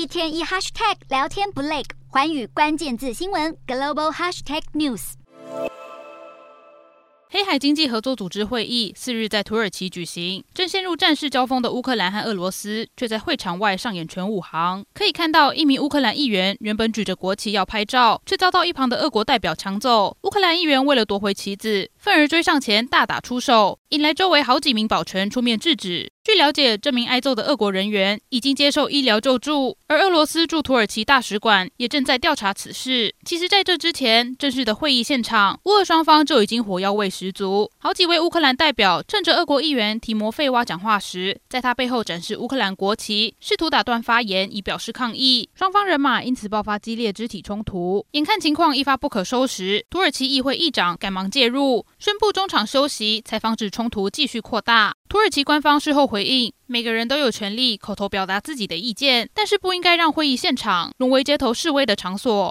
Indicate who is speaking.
Speaker 1: 一天一 hashtag 聊天不累，寰宇关键字新闻 global hashtag news。
Speaker 2: 黑海经济合作组织会议四日在土耳其举行，正陷入战事交锋的乌克兰和俄罗斯却在会场外上演全武行。可以看到，一名乌克兰议员原本举着国旗要拍照，却遭到一旁的俄国代表抢走。乌克兰议员为了夺回旗子，愤而追上前大打出手，引来周围好几名保全出面制止。据了解，这名挨揍的俄国人员已经接受医疗救助，而俄罗斯驻土耳其大使馆也正在调查此事。其实，在这之前，正式的会议现场，乌俄双方就已经火药味十足。好几位乌克兰代表趁着俄国议员提摩费娃讲话时，在他背后展示乌克兰国旗，试图打断发言以表示抗议。双方人马因此爆发激烈肢体冲突。眼看情况一发不可收拾，土耳其议会议长赶忙介入，宣布中场休息，才防止冲突继续扩大。土耳其官方事后回应，每个人都有权利口头表达自己的意见，但是不应该让会议现场沦为街头示威的场所。